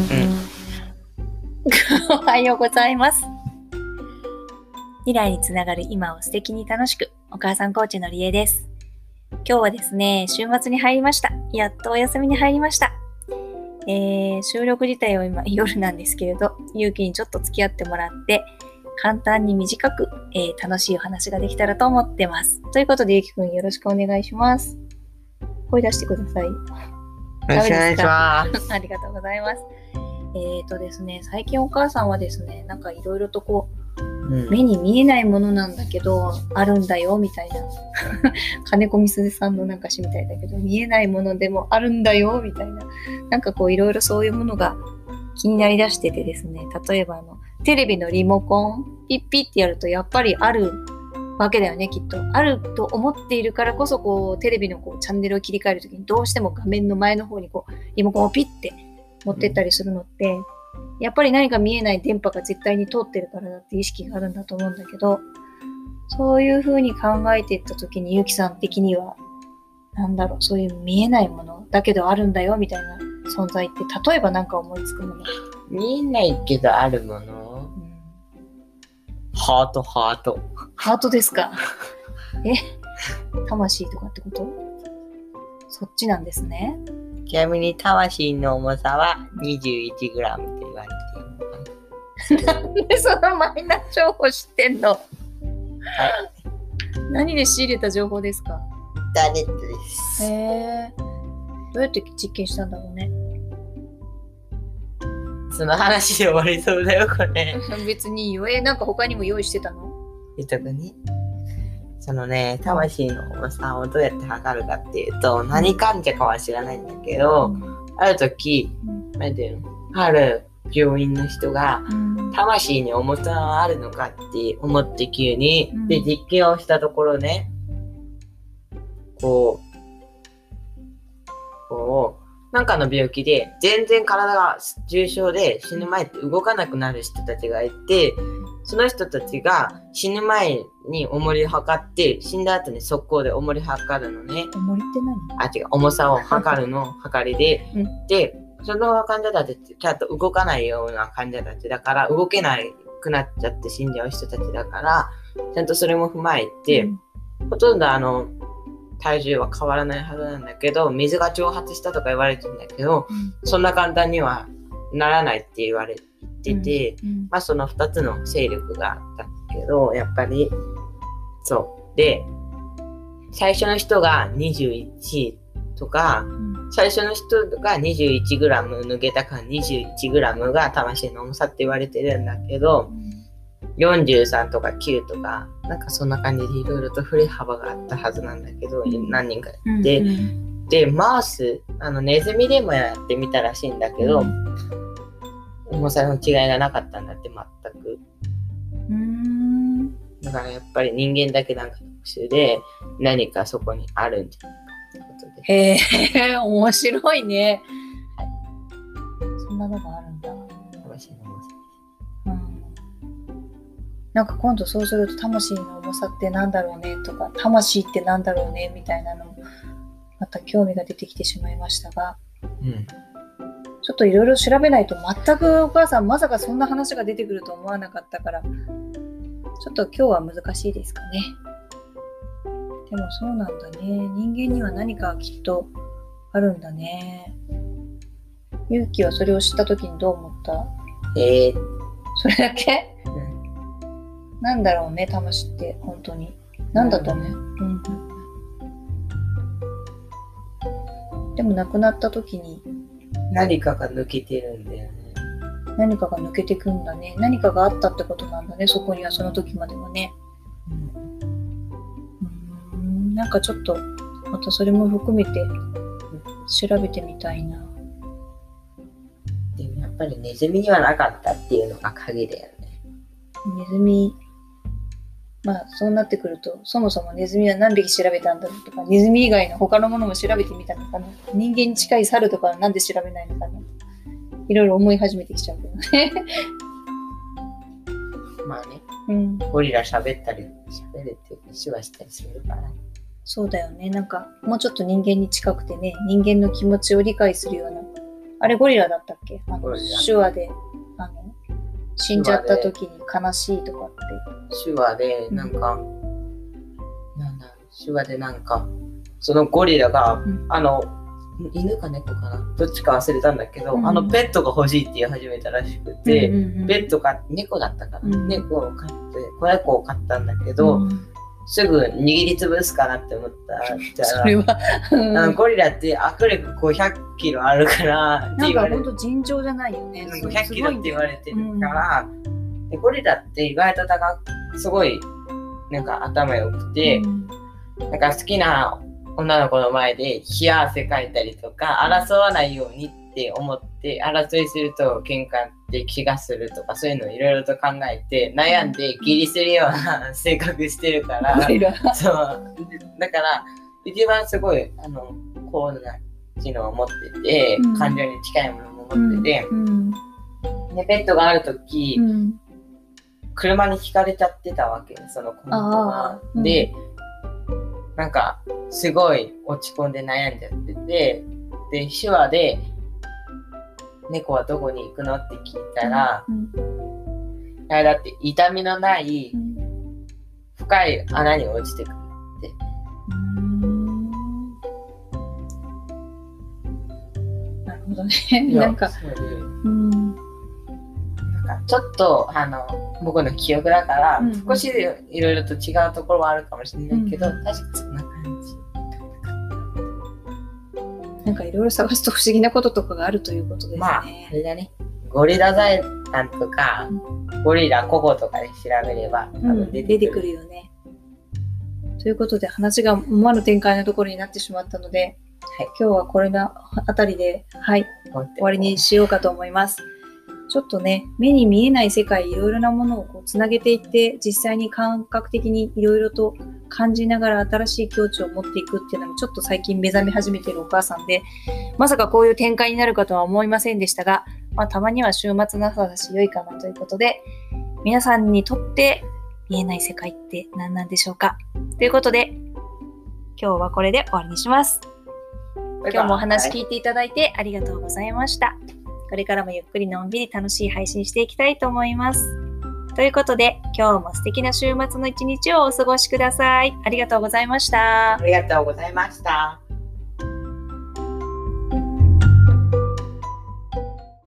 おはようございます。未来につながる今を素敵に楽しく、お母さんコーチのりえです。今日はですね、週末に入りました。やっとお休みに入りました。えー、収録自体は今夜なんですけれど、ゆうきにちょっと付き合ってもらって、簡単に短く、えー楽しいお話ができたらと思ってます。ということで、ゆうきくんよろしくお願いします。声出してください。よろしくお願いします。ありがとうございます。えっ、とですね、最近お母さんはですね、なんかいろいろとこう、うん目に見えないものなんだけど、あるんだよ、みたいな。金子みすずさんのなんか詩みたいだけど、見えないものでもあるんだよ、みたいな。なんかこういろいろそういうものが気になりだしててですね、例えばあの、テレビのリモコン、ピッピッってやるとやっぱりあるわけだよね、きっと。あると思っているからこそ、こう、テレビのこうチャンネルを切り替えるときに、どうしても画面の前の方にこう、リモコンをピッて持ってったりするのって、やっぱり何か見えない電波が絶対に通ってるからだって意識があるんだと思うんだけど、そういう風に考えていったときに、ゆきさん的には、なんだろう、そういう見えないものだけどあるんだよ、みたいな存在って、例えば何か思いつくもの。見えないけどあるもの？うんハート、ハート。ハートですか？え？魂とかってこと？そっちなんですね。ちなみに魂の重さは 21g って言われている。なんでそのマイナ情報知ってんの？はい。何で仕入れた情報ですか？インターネットです。へえ。どうやって実験したんだろうね。その話で終わりそうだよ、これ。別にいいよ。え、なんか他にも用意してたの？えっとね。そのね、魂の重さをどうやって測るかっていうと、何患者かは知らないんだけど、ある時、うんなんていうのある病院の人が、うん。魂に重さはあるのかって思って急に、うん。で実験をしたところねこうこうなんかの病気で全然体が重症で死ぬ前って動かなくなる人たちがいてその人たちが死ぬ前に重りを測って死んだ後に速攻で重り測るのね。重りって何？あ違う。重さを測るの。測りで、うん。でその患者たちってちゃんと動かないような患者たちだから動けなくなっちゃって死んじゃう人たちだからちゃんとそれも踏まえて、うん。ほとんどあの体重は変わらないはずなんだけど水が蒸発したとか言われてるんだけどそんな簡単にはならないって言われてて、うんまあその2つの勢力があったけどやっぱりそう。で最初の人が21とかうん。最初の人が 21g 抜けたから 21g が魂の重さって言われてるんだけど43とか9とかなんかそんな感じでいろいろと振れ幅があったはずなんだけど、うん。何人かうんでうん。でマウスあのネズミでもやってみたらしいんだけど、重さの違いがなかったんだって全く。うん。だからやっぱり人間だけなんか特殊で何かそこにあるんじゃないかってことで。へえ、面白いね。そんなのがあるんだ。魂の重さうん。なんか今度そうすると魂の重さってなんだろうねとか魂ってなんだろうねみたいなのもまた興味が出てきてしまいましたが。うんちょっといろいろ調べないと全くお母さんまさかそんな話が出てくると思わなかったからちょっと今日は難しいですかね。でもそうなんだね。人間には何かきっとあるんだね。勇気はそれを知った時にどう思った？えー。それだけ？なんだろうね、魂って、本当に。なんだと思う、うん、でも亡くなった時に何かが抜けてるんだよね。何かが抜けてくんだね。何かがあったってことなんだね、そこには、その時まではね。うーん、なんかちょっと、またそれも含めて調べてみたいな。でもやっぱりネズミにはなかったっていうのが鍵だよね。ネズミ、まあそうなってくると、そもそもネズミは何匹調べたんだろうとか、ネズミ以外の他のものも調べてみたのかな。人間に近い猿とかはなんで調べないのかな。いろいろ思い始めてきちゃうけどね。まあね、うん、ゴリラ喋ったり、喋れっていうか、手話したりするから。そうだよね。なんか、もうちょっと人間に近くてね、人間の気持ちを理解するようなあれゴリラだったっけ？あの手話で、死んじゃった時に悲しいとかって。手話で、なんか、なんだ、手話でなんか、そのゴリラが、うん。あの、犬か猫かな？どっちか忘れたんだけど、うん。あのペットが欲しいって言い始めたらしくて、うんうんうんペットか猫だったかな、うん。猫を飼って、子猫を飼ったんだけど、うんすぐ握りつぶすかなって思った。それは、ゴリラって握力500キロあるからなんか本当尋常じゃないよね。500キロって言われてるから、でゴリラって意外と高くすごいなんか頭良くて、うん。なんか好きな女の子の前で冷や汗かいたりとか争わないようにって思って争いすると喧嘩って気がするとかそういうのをいろいろと考えて悩んで義理するような性格してるから。そう。だから一番すごいあの高度な機能を持ってて、うん。感情に近いものも持ってて、うん。でペットがある時、うん。車にひかれちゃってたわけその子の子が。あ。ー。うん。で、なんかすごい落ち込んで悩んじゃっててで手話で「猫はどこに行くの?」って聞いたら、うん。あれだって痛みのないうん深い穴に落ちてくるって。うん。なるほどね。なんか、うん。なんかちょっとあの僕の記憶だから、うん。少しいろいろと違うところはあるかもしれないけど、うん。確かかいろいろ探すと不思議なこととかがあるということですね。まあ、あれだね。ゴリラ財団とか、ゴリラココとかで調べれば、多うん分出出てくてくる。るよね。ということで話が思わぬ展開のところになってしまったので、はい今日はこれのあたりで、はい、終終わりにしようかと思います。ちょっとね、目に見えない世界、いろいろなものをこうつなげていって、実際に感覚的にいろいろと感じながら新しい境地を持っていくっていうのにちょっと最近目覚め始めているお母さんで、まさかこういう展開になるかとは思いませんでしたが、まあ、たまには週末の朝だし良いかなということで、皆さんにとって見えない世界って何なんでしょうか？ということで、今日はこれで終わりにします。今日もお話聞いていただいてありがとうございました。これからもゆっくりのんびり楽しい配信していきたいと思います。ということで、今日も素敵な週末の一日をお過ごしください。ありがとうございましたあ。りがとうございました。